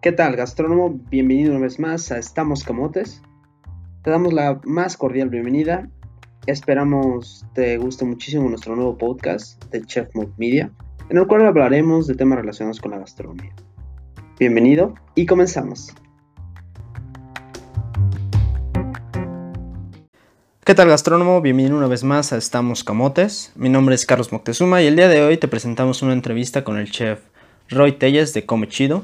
¿Qué tal, gastrónomo? Bienvenido una vez más a Estamos Camotes. Te damos la más cordial bienvenida. Esperamos te guste muchísimo nuestro nuevo podcast de Chef Mode Media, en el cual hablaremos de temas relacionados con la gastronomía. Bienvenido y comenzamos. ¿Qué tal gastrónomo? Bienvenido una vez más a Estamos Camotes. Mi nombre es Carlos Moctezuma y el día de hoy te presentamos una entrevista con el chef Roy Telles de Come Chido.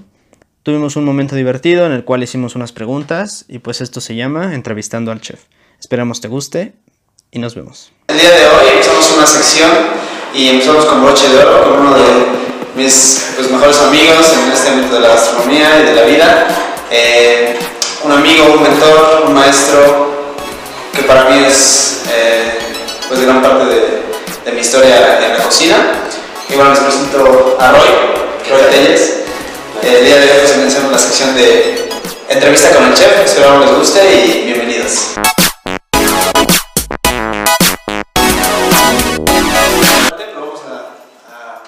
Tuvimos un momento divertido en el cual hicimos unas preguntas y pues esto se llama Entrevistando al Chef. Esperamos te guste y nos vemos. El día de hoy empezamos una sección y empezamos con broche de oro, con uno de mis pues, mejores amigos en este ámbito de la gastronomía y de la vida. Eh, un amigo, un mentor, un maestro que para mí es eh, pues gran parte de, de, mi historia en la cocina. Y bueno, les presento a Roy, Roy Telles. El día de hoy pues, iniciamos la sección de entrevista con el chef, espero les guste y bienvenidos. Vamos a,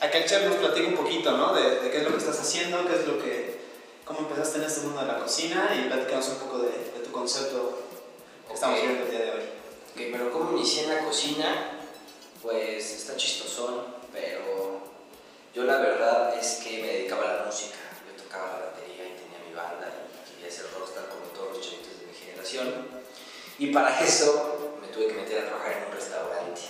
a, que el chef nos platique un poquito ¿no? de, de, qué es lo que estás haciendo, qué es lo que, cómo empezaste en este mundo de la cocina y platicamos un poco de, de tu concepto que estamos viendo el día de hoy. Ok, pero cómo inicié en la cocina, pues está chistosón, pero yo la verdad es que Y para eso me tuve que meter a trabajar en un restaurante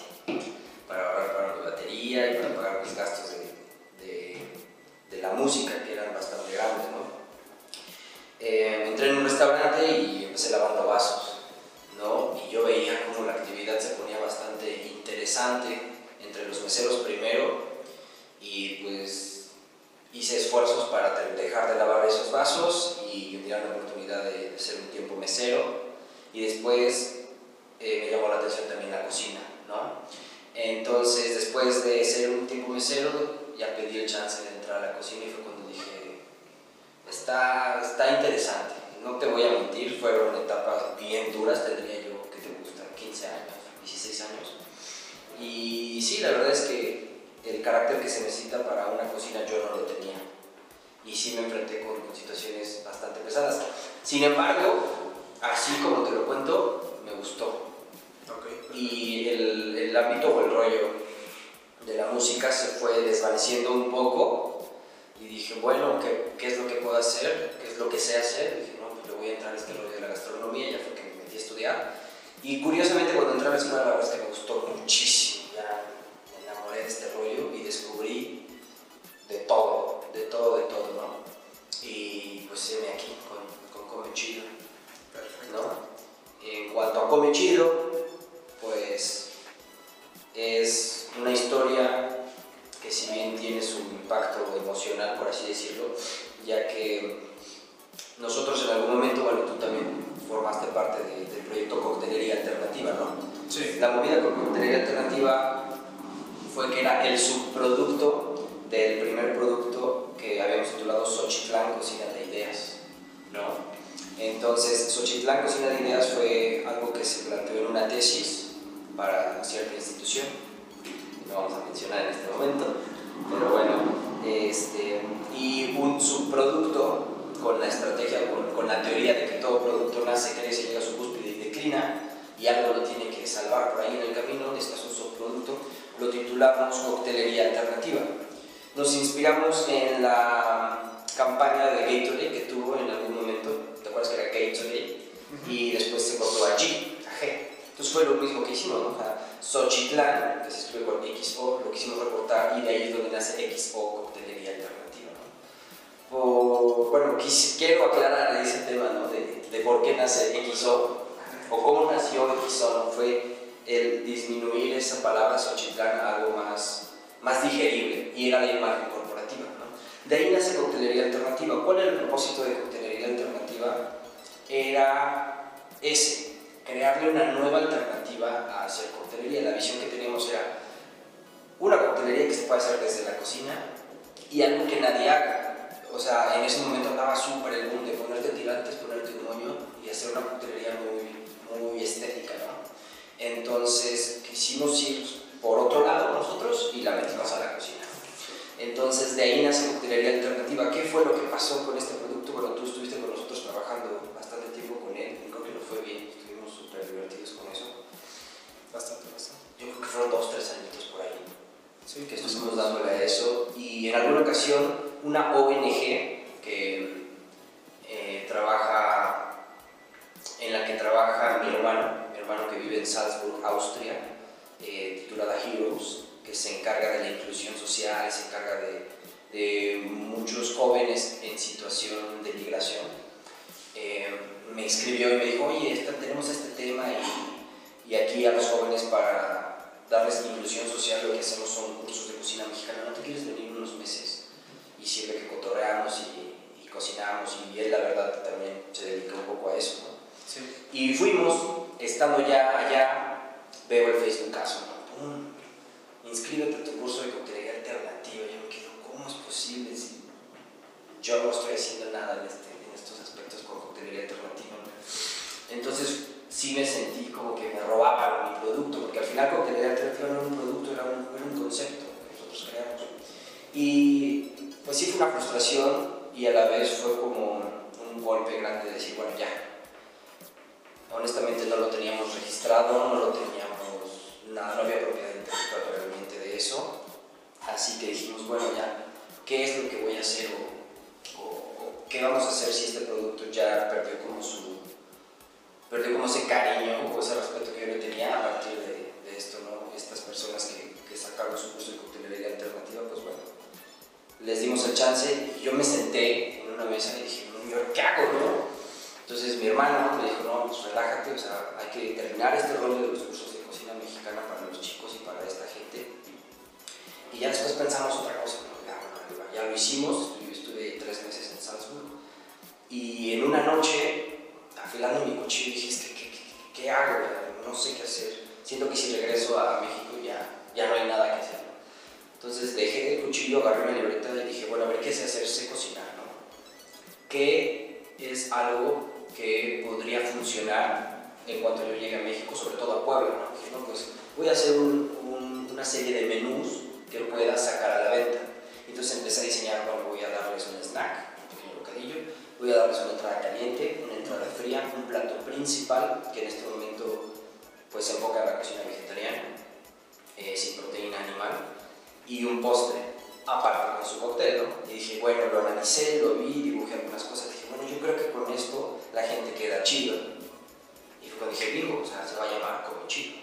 para ahorrar para mi batería y para pagar mis gastos de, de, de la música, que eran bastante grandes, ¿no? Eh, entré en un restaurante y empecé lavando vasos. ¿no? Y yo veía como la actividad se ponía bastante interesante entre los meseros primero y pues hice esfuerzos para dejar de lavar esos vasos y me dieron la oportunidad de, de, ser un tiempo mesero y después eh, me llamó la atención también la cocina, ¿no? Entonces después de ser un tiempo mesero ya pedí el chance de entrar a la cocina y fue cuando dije, está, está interesante no te voy a mentir, fueron etapas bien duras, tendría yo, ¿qué te gusta? 15 años, 16 años. Y sí, la verdad es que el carácter que se necesita para una cocina yo no lo tenía. Y sí me enfrenté con, con situaciones bastante pesadas. Sin embargo, así como te lo cuento, me gustó. Okay. Y el, el ámbito o el rollo de la música se fue desvaneciendo un poco y dije, bueno, ¿qué, ¿qué, es lo que puedo hacer? ¿Qué es lo que sé hacer? Y dije, no, pues le voy a entrar a este rollo de la gastronomía, ya fue que me metí a estudiar. Y curiosamente cuando entré a la escuela, la verdad es que me gustó muchísimo, ya me enamoré de este rollo y descubrí de todo, de todo, de todo, ¿no? Y pues me aquí con, con Come Chido, ¿no? En cuanto a Come Chido, y algo lo tiene que salvar por ahí en el camino, este es un subproducto, lo titulamos Coctelería Alternativa. Nos inspiramos en la campaña de Gatorade que tuvo en algún momento, ¿te acuerdas que era Gatorade? Y después se cortó a G, a G. Entonces fue lo mismo que hicimos, ¿no? O sea, Xochitlán, que se escribe con XO, lo quisimos recortar y de ahí es donde nace XO, coctelería alternativa. ¿no? O, bueno, quis, quiero aclarar ese tema ¿no? de, de, por qué nace XO o cómo nació XO. ¿no? Fue el disminuir esa palabra Xochitlán a algo más, más digerible y era la imagen corporativa. ¿no? De ahí nace coctelería alternativa. ¿Cuál era el propósito de coctelería alternativa? Era ese crearle una nueva alternativa a hacer coctelería. La visión que teníamos era una coctelería que se puede hacer desde la cocina y algo que nadie haga. O sea, en ese momento andaba súper el boom de ponerte tirantes, ponerte un moño y hacer una coctelería muy, muy estética, ¿no? Entonces quisimos ir por otro lado nosotros y la metimos a la cocina. Entonces de ahí nace Coctelería Alternativa. ¿Qué fue lo que pasó con este producto? Bueno, tú estuviste con nosotros trabajando bastante tiempo con él creo que nos fue bien, estuvimos súper divertidos con eso. Bastante, bastante. Yo creo que fueron dos, tres añitos por ahí Sí, que estuvimos dándole a eso y en alguna ocasión una ONG que eh, trabaja, trabaja mi hermano, mi hermano que vive en Salzburg, Austria, eh, titulada Heroes, que se encarga de la inclusión social, se encarga de, de muchos jóvenes en situación de migración, eh, me escribió y me dijo, oye, esta- tenemos este tema y, y aquí a los jóvenes para darles inclusión social lo que hacemos son cursos de cocina mexicana. ¿No te quieres venir unos meses? Y sirve que cotorreamos y, y cocinamos y él la verdad también se dedica un poco a eso. ¿no? Y fuimos, estando ya allá, veo el Facebook caso. ¡Pum! Inscríbete a tu curso de coctelería alternativa. Yo me quedo, ¿cómo es posible si yo no estoy haciendo nada en, este, en estos aspectos con coctelería alternativa? Entonces sí me sentí como que me robaban mi producto, porque al final coctelería alternativa no era un producto, era un, era un concepto que nosotros creamos. Y pues sí fue una frustración y a la vez fue como un golpe grande de decir, bueno, ya, honestamente no lo teníamos registrado, no lo teníamos, nada, no había propiedad intelectual realmente de eso. Así que dijimos, bueno, ya, ¿qué es lo que voy a hacer o, qué vamos a hacer si este producto ya perdió como su, perdió como ese cariño o ese respeto que yo le tenía a partir de, esto, ¿no? Estas personas que, sacaron su curso de coctelería alternativa, pues bueno, les dimos el chance y yo me senté en una mesa y dije, "No, ¿yo qué hago, no? Entonces mi hermano me dijo, no, pues relájate, o sea, hay que terminar este rollo de los cursos de cocina mexicana para los chicos y para esta gente. Y ya después pensamos otra cosa, ¿no? ya, lo hicimos, chido. Y fue cuando dije, bingo, o sea, se va a llamar como chido,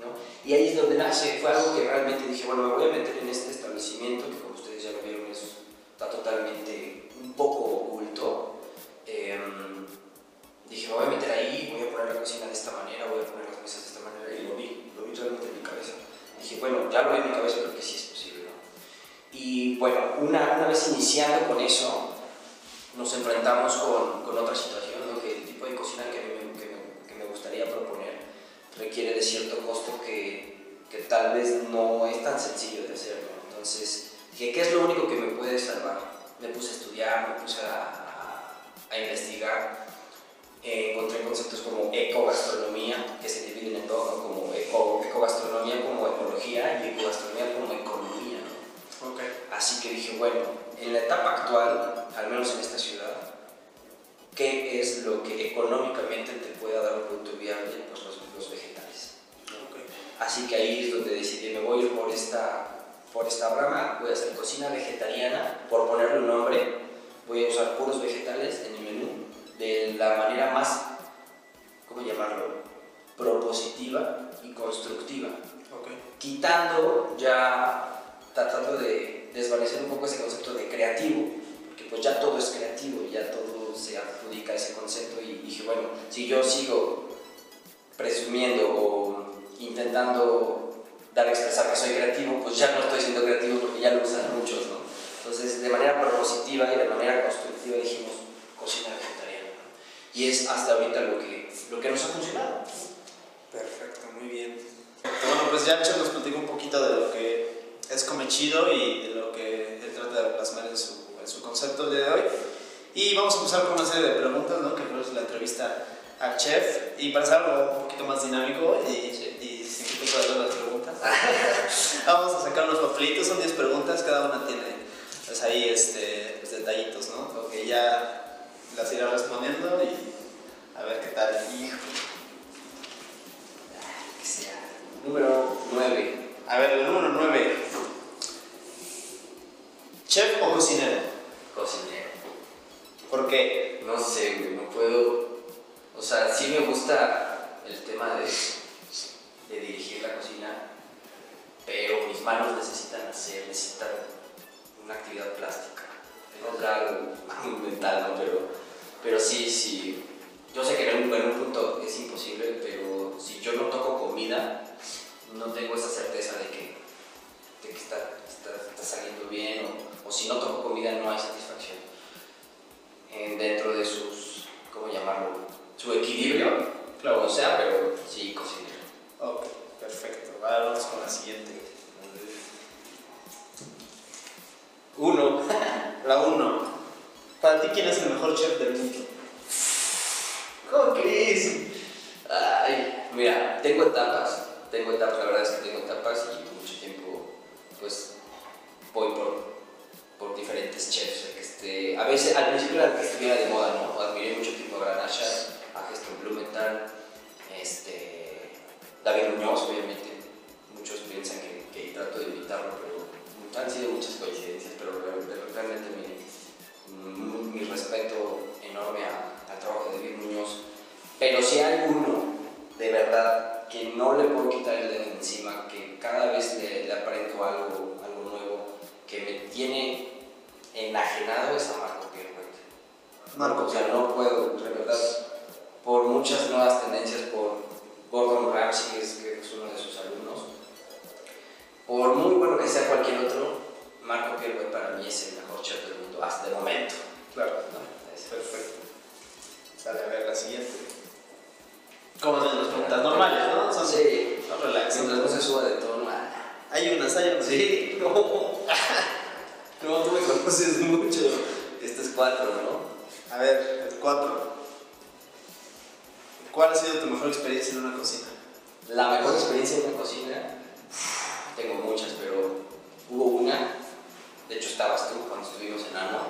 ¿no? Y ahí es donde nace, fue algo que realmente dije, bueno, me voy a meter en este establecimiento, que como ustedes ya lo vieron, es, está totalmente un poco oculto. Em, dije, me voy a meter ahí, voy a poner la cocina de esta manera, voy a poner las mesas de esta manera, y lo vi, lo vi realmente en mi cabeza. Dije, bueno, ya lo vi en mi cabeza, creo que sí es posible, ¿no? Y bueno, una, una vez iniciando con eso, nos enfrentamos con, con otra situación, requiere de cierto costo que, que tal vez no es tan sencillo de hacer. ¿no? Entonces, dije, ¿qué es lo único que me puede salvar? Me puse a estudiar, me puse a, a, a investigar. Eh, encontré conceptos como ecogastronomía, que se dividen en dos, ¿no? como eco, ecogastronomía como ecología y ecogastronomía como economía. ¿no? Ok. Así que dije, bueno, Así que ahí es donde decidí, me voy a ir por esta, por esta rama, voy a hacer cocina vegetariana, por ponerle un nombre, voy a usar puros vegetales en mi menú, de la manera más, ¿cómo llamarlo? Propositiva y constructiva Ok. quitando ya, tratando de desvanecer un poco ese concepto de creativo, porque pues ya todo es creativo, ya todo se adjudica a ese concepto y dije, bueno, si yo sigo presumiendo o intentando dar a expresar que soy creativo, pues ya no estoy siendo creativo porque ya lo usan muchos, ¿no? Entonces, de manera propositiva y de manera constructiva dijimos cocina vegetariana. ¿no? Y es hasta ahorita lo que, lo que nos ha funcionado. Perfecto, muy bien. Bueno, pues ya Chef nos platicó un poquito de lo que es Come Chido y de lo que él trata de plasmar en su, en su concepto el día de hoy. Y vamos a empezar con una serie de preguntas, ¿no? Que fue la entrevista al chef. Y para hacer algo un poquito más dinámico y, las preguntas, vamos a sacar unos papelitos, son 10 preguntas, cada una tiene pues ahí este, pues detallitos, ¿no? Ok, ya las iré respondiendo y a ver qué tal. Hijo. Que sea. Número 9. A ver, el número 9. ¿Chef o cocinero? Cocinero. ¿Por qué? No sé, güey, no puedo. O sea, sí me gusta el tema de dirigir la cocina, manos necesitan hacer, necesitan una actividad plástica. Es algo mental, ¿no? Pero, pero sí, sí. Yo sé que en un, en un punto es imposible, pero si yo no toco comida, no tengo esa certeza de que, de que está, está, está saliendo bien, o, o si no toco comida no hay satisfacción en- dentro de sus, ¿cómo llamarlo? Su equilibrio, Claro. o sea, pero sí, cocinero. Ok, perfecto. Ahora vamos con la siguiente. Uno. La uno. Para ti, ¿quién es el mejor chef del mundo? ¿Cómo crees? Ay, mira, tengo etapas, tengo etapas, la verdad es que tengo etapas y mucho tiempo, pues, voy por, por diferentes chefs. a veces, al principio era que estuviera de moda, ¿no? Admiré mucho tiempo a Gran a Geston Blumenthal, este, David Muñoz, obviamente. Muchos piensan que, que trato de imitarlo, pero han sido muchas coincidencias, pero re- re- realmente mi, mi, respeto enorme al trabajo de David Muñoz. Pero si hay uno de verdad que no le puedo quitar el dedo de encima, que cada vez le, le aprendo algo, algo nuevo, que me tiene enajenado es a Marco Pierre Marco o sea, no puedo, de verdad, por muchas nuevas tendencias, por Gordon Ramsay, que es uno de sus alumnos, por muy bueno que sea cualquier otro, Marco Pierre para mí es el mejor chef del mundo hasta el momento. Claro. ¿no? Es- Perfecto. Sale, a ver la siguiente. ¿Cómo son las preguntas normales, no? Son Sí, son relax. mientras no se suba de tono. ah. Hay unas, hay unas. Sí, no. No, tú me conoces mucho. Este es cuatro, ¿no? A ver, el 4. ¿Cuál ha sido tu mejor experiencia en una cocina? La mejor experiencia en una cocina, tengo muchas, pero hubo una, de hecho estabas tú cuando estuvimos en Ano,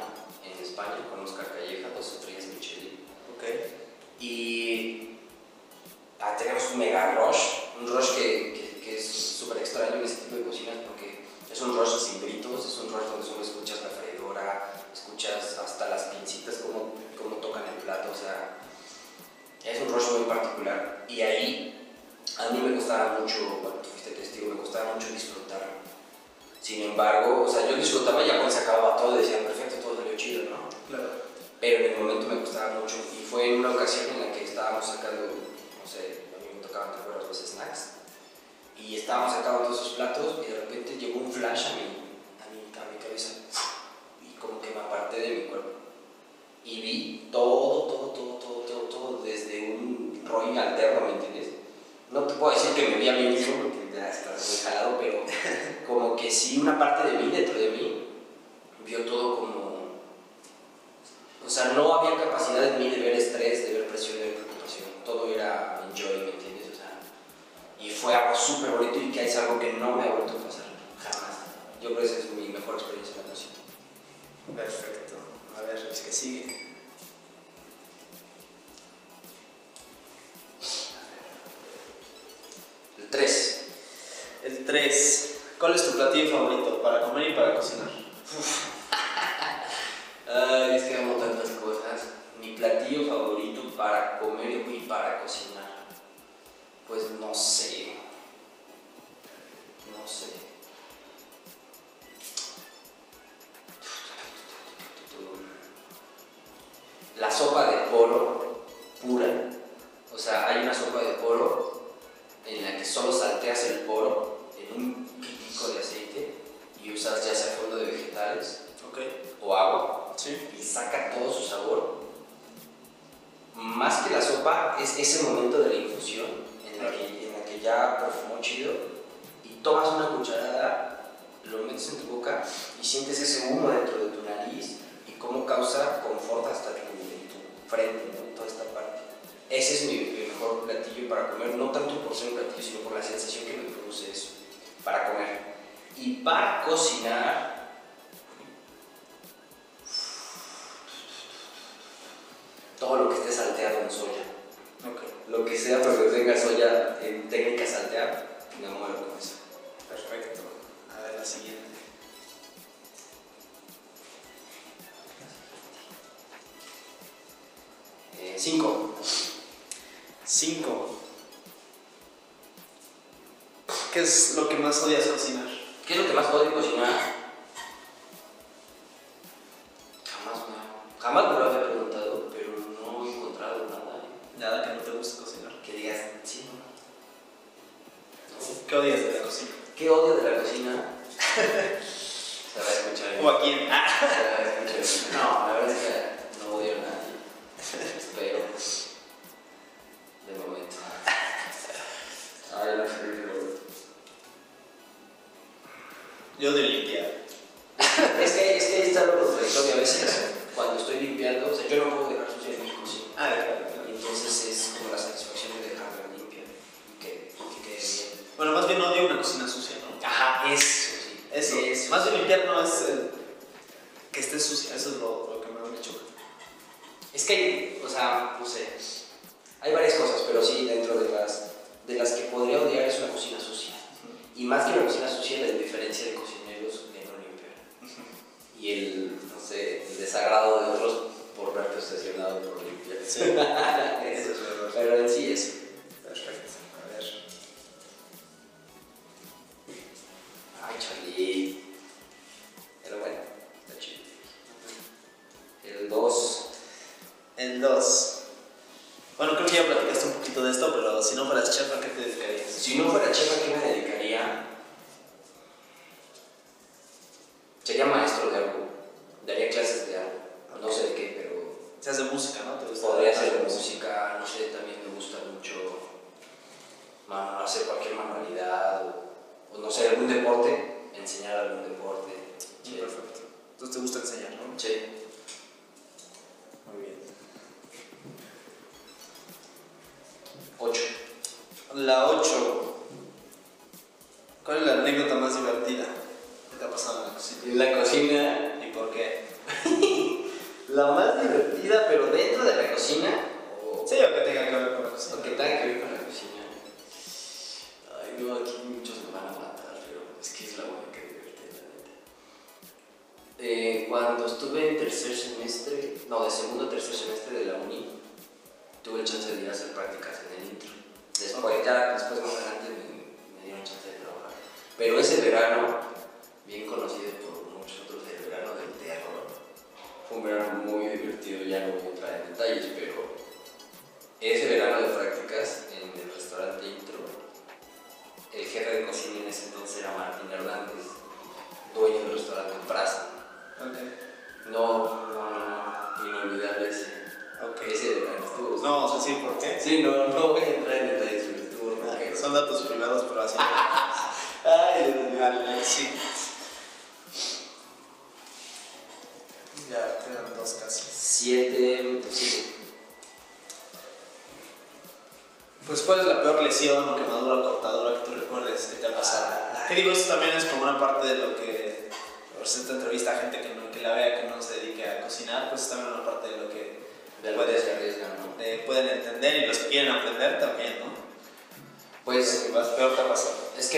en España, con Oscar Calleja, dos estrellas Michelin, Ok. y ah, tenemos un mega rush, un rush que, que- que es súper extraño en este tipo de cocinas porque es un rush sin gritos, es un rush donde solo escuchas la freidora, escuchas hasta las pincitas, cómo, cómo tocan el plato, o sea, es un rush muy particular. Y ahí a mí me costaba mucho, bueno, fuiste testigo, me costaba mucho disfrutar. Sin embargo, o sea, yo disfrutaba ya cuando se acababa todo, decía, perfecto, todo salió chido, ¿no? Claro. Pero en el momento me costaba mucho. Y fue en una ocasión en la que estábamos sacando, no sé, a mí me tocaban ¿te acuerdas? los snacks. Y estábamos sacando todos esos platos y de repente llegó un flash a mi, a mi, a mi cabeza. Y como que me aparté de mi cuerpo. Y vi todo, todo, todo, todo, todo, todo desde un rolling alterno, ¿me entiendes? No te puedo decir que me vi a mí mismo muy jalado, pero como que sí una parte de mí, dentro de mí, vio todo como o sea, no había capacidad en mí de ver estrés, de ver presión, de ver preocupación. Todo era enjoy, ¿me entiendes? O sea, y fue algo súper bonito y que es algo que no me ha vuelto a pasar jamás. Yo creo que esa es mi mejor experiencia en la. Perfecto. A ver, es que sigue. El 3. El 3. ¿Cuál es tu platillo favorito para comer y para cocinar? Ay, es que amo tantas cosas. Mi platillo favorito para comer y para cocinar. Pues no sé. No sé. La sopa de poro cocinar todo lo que esté salteado en soya. Lo que sea, pero que tenga soya en técnica salteada, me muero con eso. Perfecto. A ver la siguiente. Eh, cinco. Cinco. ¿Qué es lo que más odias cocinar? ¿Qué es lo que más odio cocinar? Jamás me, jamás me lo había preguntado, pero no he encontrado nada Nada que no te guste cocinar. que digas, sí, no. ¿Qué odias de la cocina? ¿Qué odio de la cocina? Se va a escuchar. ¿O a quién? Se va a escuchar. No, yeah La 8. ¿Cuál es la anécdota más divertida que te ha pasado en la cocina? La cocina,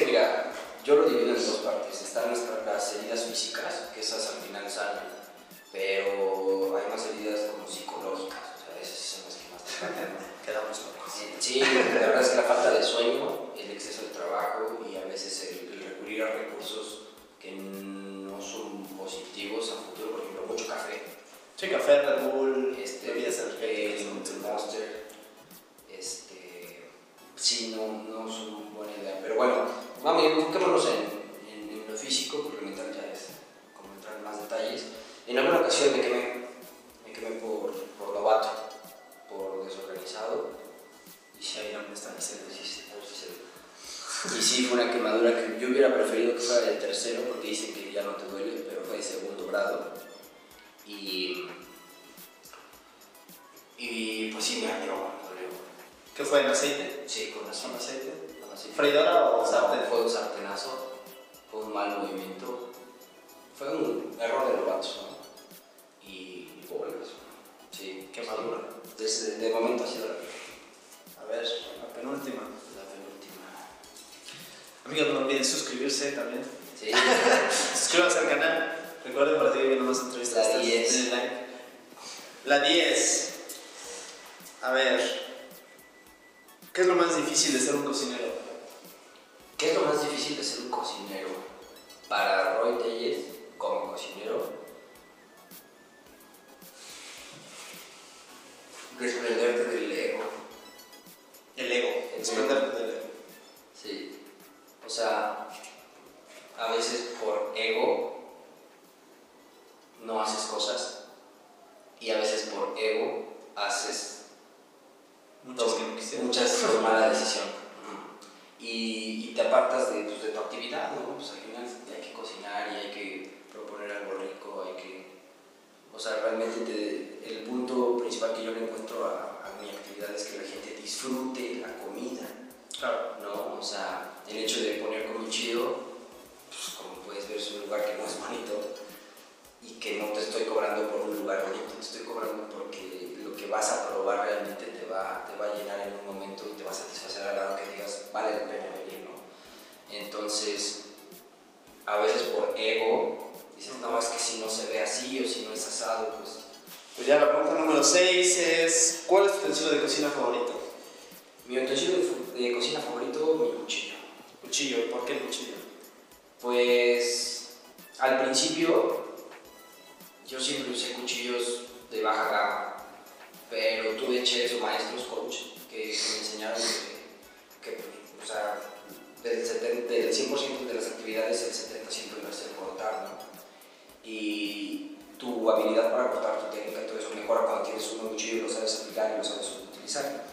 que mira, yo lo divido en dos partes. Están nuestras, las heridas físicas, que esas al final salen, pero hay más heridas como psicológicas, o sea, esas son las que más te matan. Quedamos locos. Sí, Sí, la verdad es que la falta de sueño, el exceso de trabajo y a veces el, el recurrir a recursos que no son positivos a futuro, por ejemplo, mucho café, Sí, café, Red Bull, este, bebidas energéticas. Monster, este, sí, no, no es una buena idea. Pero bueno, mami, enfoquémonos en, en, en lo físico, porque lo mental ya es como entrar en más detalles. En alguna ocasión me quemé, me quemé por, por novato, por desorganizado. Y sí, Ahí no sí, sí. Y sí, fue una quemadura que yo hubiera preferido que fuera de tercero, porque dicen que ya no te duele, pero fue de segundo grado. Y, y pues sí, me dolió. ¿Qué fue en aceite? Sí, con ¿Con aceite. aceite? Aceite. ¿Freidora o sartén? Fue un sartenazo, fue un mal movimiento, fue un error de novatos, ¿no? Y, y pobres. Sí, Quemadura. sí. Desde de momento ha sido la, A ver, la penúltima. la penúltima. Amigos, no olviden suscribirse también. Sí. Suscríbanse al canal. Recuerden para seguir viendo más entrevistas. La estas, 10. denle like. La 10. A ver. ¿Qué es lo más difícil de ser un cocinero? ¿Qué es lo más difícil de ser un cocinero? Para Roy Telles, como cocinero, en un momento y te va a satisfacer al grado que digas, vale la pena venir, ¿no? Entonces, a veces por ego, dices, no, es que si no se ve así o si no es asado, pues Pues ya la pregunta número 6 es: ¿Cuál es tu utensilio de cocina favorito? mi utensilio de, de cocina favorito, mi cuchillo. Cuchillo. ¿Y por qué el cuchillo? Pues al principio yo siempre usé cuchillos de baja gama, pero tuve chefs o maestros coach que, me enseñaron que, que, o sea, del, 70 del 100% de las actividades el 70 siempre va a ser cortar, ¿no? Y tu habilidad para cortar, tu técnica todo eso mejora cuando tienes un cuchillo y lo sabes aplicar y lo sabes utilizar.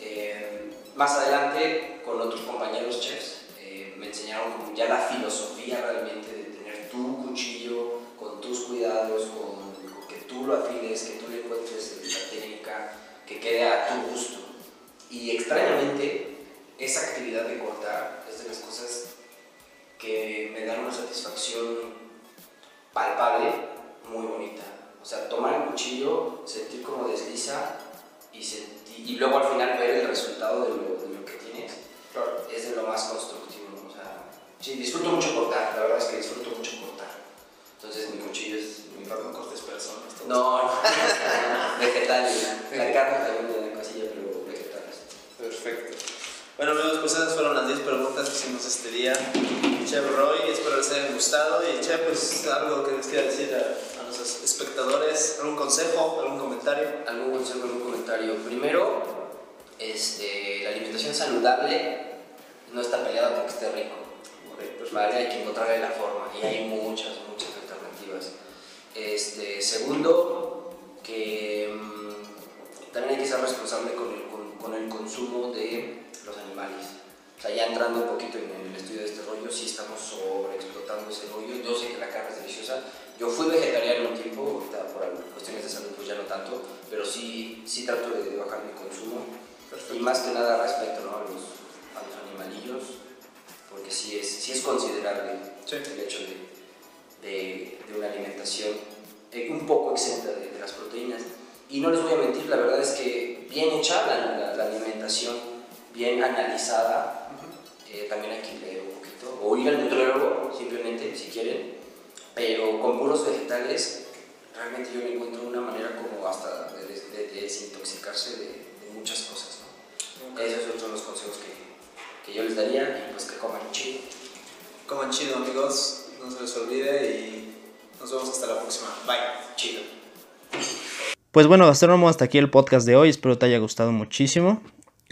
Eh, más adelante, con otros compañeros chefs, eh, me enseñaron como ya la filosofía realmente de tener tu cuchillo con tus cuidados, con, con que tú lo afiles, que tú le encuentres la técnica, que quede a tu gusto. Y extrañamente, esa actividad de cortar es de las cosas que me dan una satisfacción palpable, muy bonita. O sea, tomar el cuchillo, sentir cómo desliza y, sentir, y luego al final ver el resultado de lo, de lo que tienes, Claro. es de lo más constructivo. O sea, sí, disfruto mucho cortar, la verdad es que disfruto mucho cortar. Entonces mi cuchillo es mi no cortes personas. No, no, vegetales. La carne también me da cosilla, pero. Perfecto. Bueno amigos, pues esas fueron las 10 preguntas que hicimos este día. Chef Roy, espero les hayan gustado. Y Chef, pues algo que les quiera decir a, a nuestros espectadores, algún consejo, algún comentario. ¿Algún consejo, algún comentario? Primero, este, la alimentación saludable no está peleada con que esté rico. ¿vale? Hay que encontrarle la forma y hay muchas, muchas alternativas. Este, segundo, que mm, también hay que ser responsable con el, con, el consumo de los animales. O sea, ya entrando un poquito en el estudio de este rollo, sí estamos sobreexplotando ese rollo. Yo sé que la carne es deliciosa. Yo fui vegetariano un tiempo, ahorita por cuestiones de salud pues ya no tanto, pero sí, sí trato de bajar mi consumo. Y más que nada respeto ¿no? a, los, a los animalillos, porque sí es, sí es considerable Sí. el hecho de, de, de una alimentación eh, un poco exenta de, de las proteínas. Y no les voy a mentir, la verdad es que bien hecha la, la- la alimentación, bien analizada, eh, también hay que leer un poquito, o ir al nutriólogo simplemente si quieren, pero con puros vegetales realmente yo le encuentro una manera como hasta de, de- de desintoxicarse de, de muchas cosas. ¿no? Esos son los consejos que, que yo les daría y pues que coman chido. Coman chido amigos, no se les olvide y nos vemos hasta la próxima. Bye. Chido. Pues bueno, Gastrónomo, hasta aquí el podcast de hoy. Espero te haya gustado muchísimo.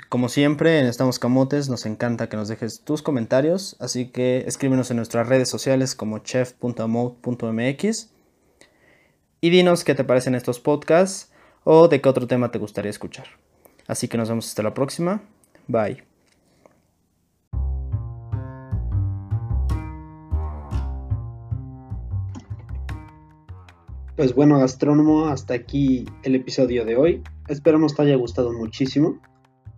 Como siempre, en Estamos Camotes nos encanta que nos dejes tus comentarios, así que escríbenos en nuestras redes sociales como chef.mode.mx y dinos qué te parecen estos podcasts o de qué otro tema te gustaría escuchar. Así que nos vemos hasta la próxima. Bye. Pues bueno, gastrónomo, hasta aquí el episodio de hoy. Esperamos te haya gustado muchísimo.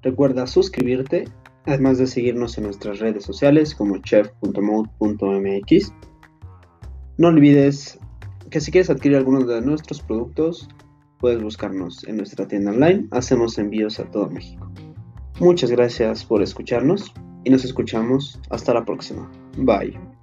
Recuerda suscribirte, además de seguirnos en nuestras redes sociales como chef.mode.mx. No olvides que si quieres adquirir algunos de nuestros productos, puedes buscarnos en nuestra tienda online. Hacemos envíos a todo México. Muchas gracias por escucharnos y nos escuchamos hasta la próxima. Bye.